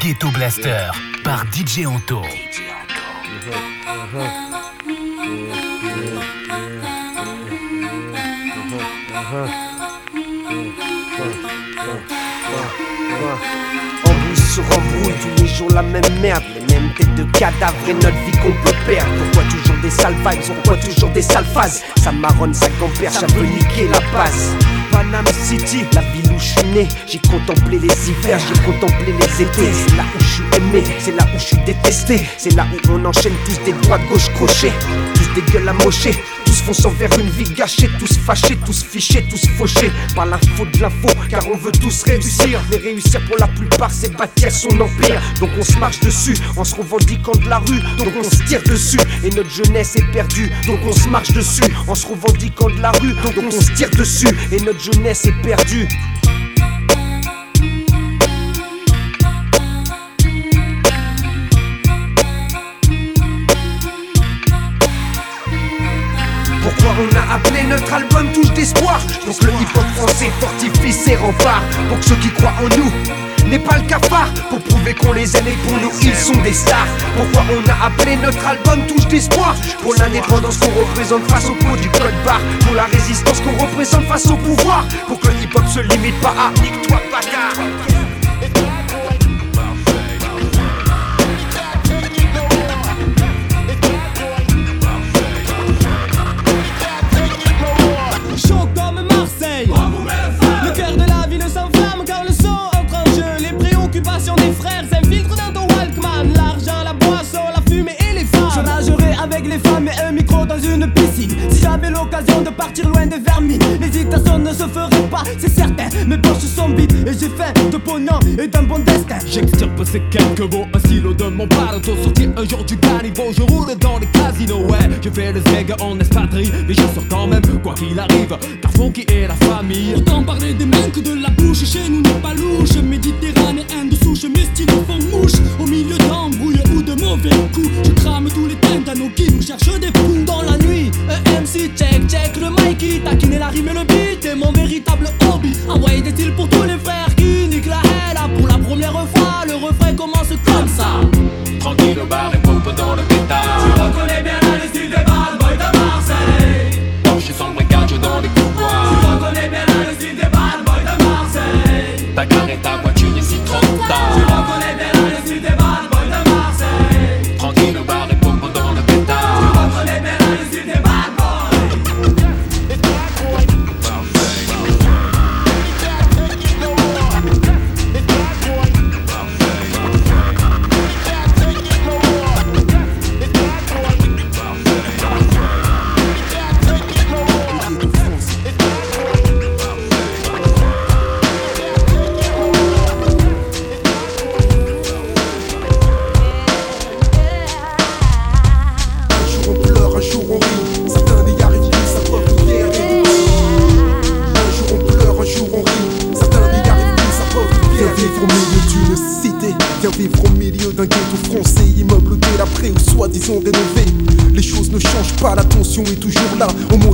Ghetto Blaster par DJ Anto. Embrouille sur embrouille, tous les jours la même merde, les mêmes têtes de cadavres et notre vie qu'on peut perdre. Pourquoi toujours des sales vibes, pourquoi toujours des sales Ça marronne, ça compère, ça veut niquer la passe. La ville où je suis né, j'ai contemplé les hivers, j'ai contemplé les étés. C'est là où je suis aimé, c'est là où je suis détesté, c'est là où on enchaîne tous des droits gauche crochés, tous des gueules amochées, tous fonçant vers une vie gâchée, tous fâchés, tous fichés, tous fauchés par la faute de l'info, car on veut tous réussir. Mais réussir pour la plupart, c'est bâtir son empire. Donc on se marche dessus en se revendiquant de la rue, donc on se tire dessus. Et notre jeunesse est perdue, donc on se marche dessus en se revendiquant de la rue, donc on se tire dessus. Et notre jeunesse est perdue. Pourquoi on a appelé notre album Touche d'espoir. Donc le hip-hop français fortifie ses remparts. Pour que ceux qui croient en nous n'est pas le cafard. Pour prouver qu'on les aime et pour nous ils sont des stars. Pourquoi on a appelé notre album Touche d'espoir? Pour l'indépendance qu'on représente face au pot du code barre. Pour la résistance qu'on représente face au pouvoir. Pour que le hip-hop se limite pas à nique-toi fait de pognon et d'un bon destin. Ces quelques mots, un silo de mon paletot Sorti un jour du caniveau, je roule dans les casinos Ouais, je fais le zeg en espadrille Mais j'assure quand même, quoi qu'il arrive Car Funky est la famille Autant parler des mains que de la bouche, chez nous n'est pas louche. Méditerranéen de souche, mes stylos font mouche. Au milieu d'embrouilles ou de mauvais coups, je crame tous les tintanos qui nous cherchent des poux. Dans la nuit, un MC check, check le Mikey Taquiner la rime et le beat est mon véritable hobby Envoyer des styles pour tous les frères qui niquent jour on rit. Certains n'y arrivent plus, ça preuve de guerre et Un jour on pleure, un jour on rit. Certains n'y arrivent plus, ça preuve de. Viens vivre au milieu d'une cité. Viens vivre au milieu d'un ghetto français. Immeuble délabré ou soi-disant rénové. Les choses ne changent pas, la tension est toujours là. Modifie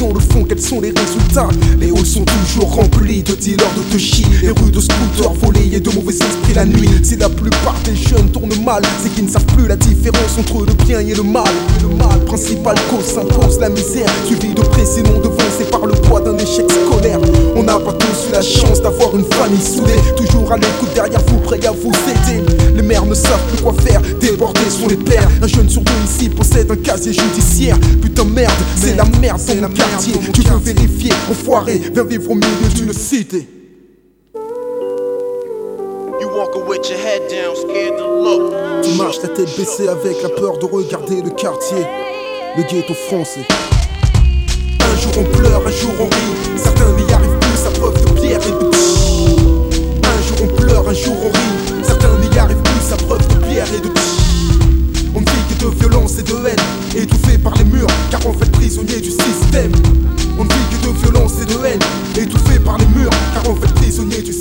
la le fond, quels sont les résultats Les halls sont toujours remplis de dealers de touchy. Les rues de scooters volés et de mauvais esprits la nuit. Si la plupart des jeunes tournent mal, c'est qu'ils ne savent plus la différence entre le bien et le mal. Le mal principal cause s'impose la misère, suivi de près, sinon devancé par le poids d'un échec scolaire. On n'a pas tous eu la chance d'avoir une famille soudée, toujours à l'écoute derrière vous, prêt à vous aider. Les mères ne savent plus quoi faire, débordés sont les pères. Un jeune sur deux ici possède un casier judiciaire. Putain merde, c'est la merde dans mon quartier. Tu veux vérifier, enfoiré, viens vivre au milieu d'une cité. You walking with your head down, scared to look. Tu marches la tête baissée avec la peur de regarder le quartier, le ghetto français. Un jour on pleure, un jour on rit. Certains n'y arrivent plus à preuve de pierre et de Un jour on pleure, un jour on rit. Certains n'y arrivent plus à preuve de pierre et de de violence et de haine, étouffé par les murs, car on fait prisonnier du système. On ne vit que de violence et de haine, étouffé par les murs, car on fait prisonnier du système.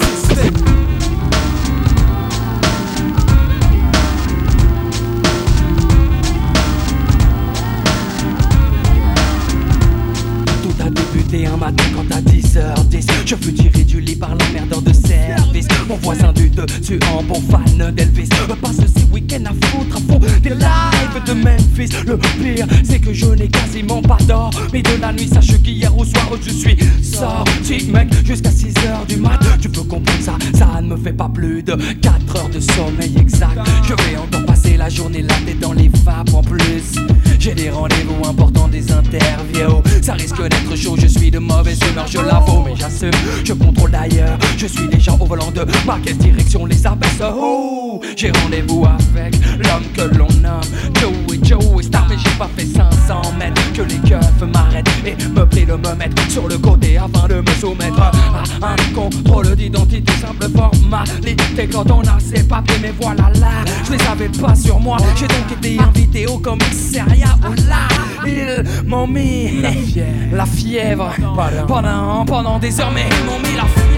Des lives de Memphis. Le pire c'est que je n'ai quasiment pas d'or. Mais de la nuit sache qu'hier au soir je suis sorti mec jusqu'à 6h du mat. Tu peux comprendre ça, ça ne me fait pas plus de 4 heures de sommeil exact. Je vais encore passer la journée là dans les vapes en plus. J'ai des rendez-vous importants, des interviews. Ça risque d'être chaud, je suis de mauvaise humeur, je l'avoue Mais j'assume, je contrôle d'ailleurs Je suis déjà au volant de ma caisse direction les abaisse oh, J'ai rendez-vous avec l'homme que l'on nomme Joey Joey Star Mais j'ai pas fait 500 mètres. Que les keufs m'arrêtent et me plaît de me mettre sur le côté Afin de me soumettre à un contrôle d'identité Simple formalité. Quand on a ses papiers Mais voilà là, je les avais pas sur moi. J'ai donc été invité au commissariat Où là, ils m'ont mis la fièvre, la fièvre. Pendant, pendant des heures Mais ils m'ont mis la fièvre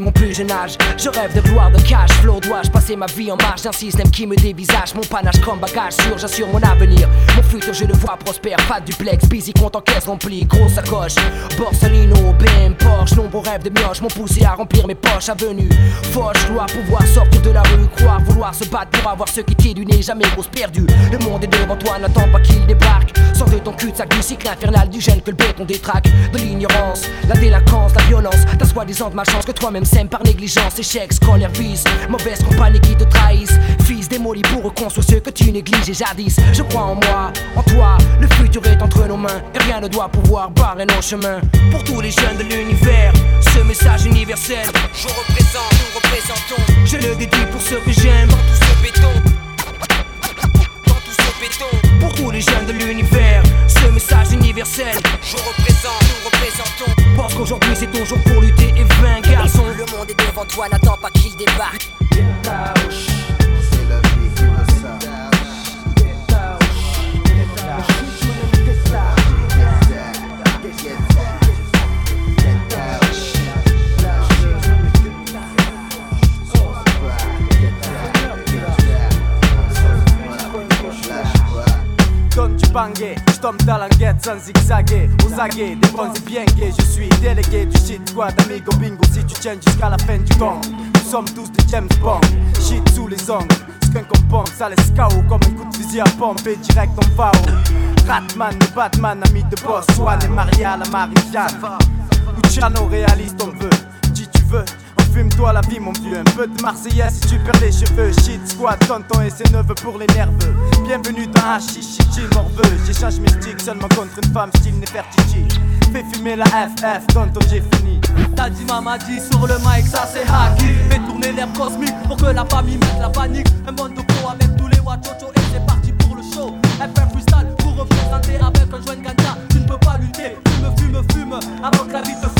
Mon plus jeune âge, je rêve de gloire, de cash flow. Dois-je passer ma vie en marge d'un système qui me dévisage Mon panache comme bagage sûr, j'assure mon avenir. Mon futur, je le vois prospère. Pas de duplex, busy, compte en caisse remplie. Grosse sacoche, Borsalino, BM, Porsche. Nombreux rêves de mioche m'ont poussé à remplir mes poches. Avenue, Foch, gloire, pouvoir sortir de la rue. Croire, vouloir se battre pour avoir ce qui t'est du nez. Jamais grosse perdue. Le monde est devant toi, n'attends pas qu'il débarque. Sors de ton cul-de-sac du cycle infernal du gène que le béton détraque. De l'ignorance, la délinquance, la violence. Ta soi-disant malchance que toi-même sème par négligence. Échec, scolaire, vice. Mauvaise compagnie qui te trahissent. Fils démoli pour reconstruire ce que tu négligeais jadis. Je crois en moi, en toi. Le futur est entre nos mains. Et rien ne doit pouvoir barrer nos chemins. Pour tous les jeunes de l'univers, ce message universel. Je représente, nous représentons Je le dédie pour ceux que j'aime. tout ce béton. Béton, Pour tous les jeunes de l'univers, ce message universel. je représente, nous représentons. Pense qu'aujourd'hui c'est ton jour pour lutter et vaincre, garçon. Le monde est devant toi, n'attends pas qu'il débarque. Donne du bangé, je dans l'enquête sans zigzaguer. Aux aguets, et bien gays. Je suis délégué du shit squad, amigo bingo. Si tu tiens jusqu'à la fin du gang Nous sommes tous des James Bond. Shit sous les ongles, skunk en pompe Ça KO comme un coup de fusil à pompe Et direct on va Ratman, le Batman, ami de boss Swan et Maria, la Marie-Jeanne Luciano, réaliste on veut. Si tu veux Fume-toi la vie mon vieux, un peu de Marseillaise si tu perds les cheveux. Shit squad, tonton et ses neveux pour les nerveux. Bienvenue dans Hashish, chill morveux J'échange mes sticks seulement contre une femme style Nefertiti Fais fumer la FF, tonton j'ai fini. T'as dit maman dit sur le mic ça c'est hacky. Fais tourner l'air cosmique pour que la famille mette la panique. Un monde de pro avec tous les wachocho et c'est parti pour le show. FR freestyle pour représenter avec un joint de Tu ne peux pas lutter, fume, fume, fume avant que la vie te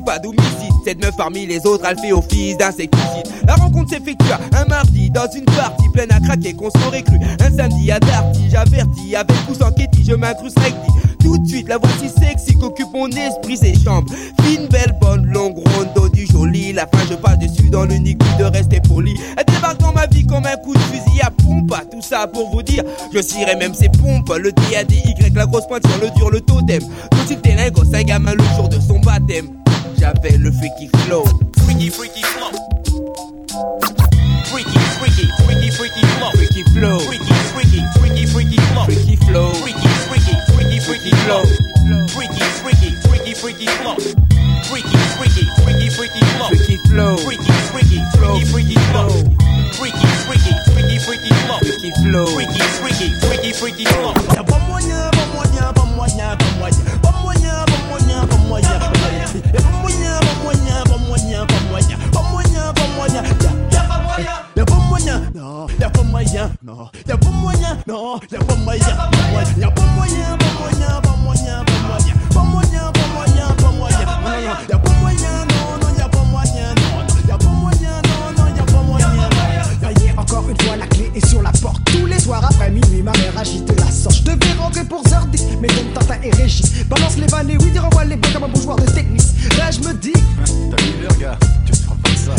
coup-ci pas Cette meuf parmi les autres, elle fait office d'insecticide La rencontre s'effectua un mardi dans une partie pleine à craquer qu'on s'aurait cru Un samedi à Darty, j'avertis avec sans kéti, je m'incruste recti tout de suite, la voici sexy qu'occupe mon esprit, ses chambres. Fine, belle, bonne, longue, ronde, dos du joli. La fin, je passe dessus dans l'unique but de rester poli. Elle débarque dans ma vie comme un coup de fusil à pompe. Tout ça pour vous dire, je cirais même ses pompes. Le D A D Y, la grosse pointe sur le dur, le totem. Tout t'es lingo, un gamin le jour de son baptême. J'avais le freaky flow. Freaky, freaky flow. Freaky, freaky, freaky, freaky flow. Freaky flow. Freaky, freaky, freaky, freaky flow. Freaky flow. Freaky, freaky, freaky, freaky flow. freaky flow. Freaky, freaky, freaky, freaky flow. Freaky flow. Freaky, freaky, freaky, freaky flow. Freaky, freaky, freaky, freaky flow. Freaky flow. Freaky, freaky, freaky, freaky flow. Non, y'a pas moyen, non, y'a pas moyen, y'a pas moyen, pas moyen, pas moyen, pas moyen, pas moyen, pas moyen, pas moyen, non, y'a pas moyen, non, non, y'a pas moyen, non, y'a pas moyen, non, non, y'a pas moyen. Voyez, encore une fois, la clé est sur la porte. Tous les soirs après minuit, ma mère agite la sorte. Je devais rentrer pour Zordi, mais donc Tintin et Régis. Balance les vannes et oui, renvoie les blocs comme un bougeoir de technique. Là, je me dis, T'as vu gars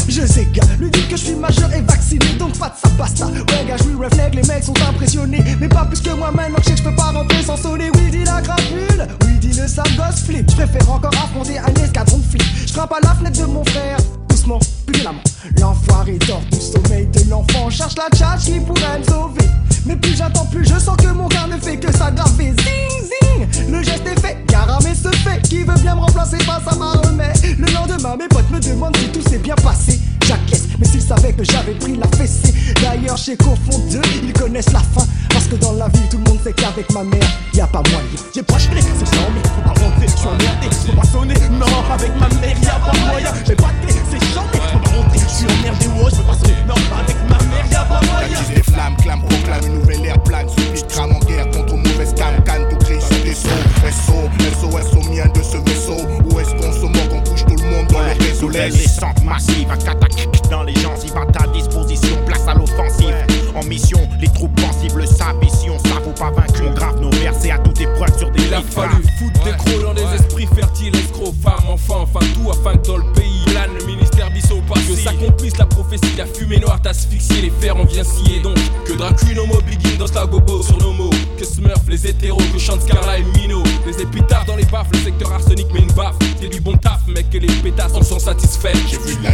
je sais, gars, lui dit que je suis majeur et vacciné, donc pas de ça, basta. Ouais, gars, je lui reflègue, les mecs sont impressionnés. Mais pas plus que moi maintenant, que je peux pas rentrer sans sonner. Oui, dit la crapule, oui, dit le sale gosse flip. Je préfère encore affronter un escadron de flics. Je grimpe à la fenêtre de mon frère, doucement, plus violemment. L'enfoiré dort du sommeil de l'enfant, cherche la tchatch qui pourrait me sauver. Savaient que j'avais pris la fessée. D'ailleurs, chez qu'au fond d'eux, ils connaissent la fin. Parce que dans la vie, tout le monde sait qu'avec ma mère, y a pas moyen. J'ai pas acheté, c'est sans mais faut pas rentrer, je suis emmerdé, faut pas sonner, non, avec ma mère y'a pas moyen, j'ai pas de clé, c'est le pays. Plane le ministère Bissau parce que s'accomplisse la prophétie, la fumée noire t'asphyxie, les fers on vient scier. Donc que Dracul homo begin dans la gobo sur nos mots, que Smurf les hétéros, que chante et Mino, les épitaphes dans les baffes, le secteur arsenic mais une baffe, c'est du bon taf mec que les pétasses en sont satisfaits. J'ai vu la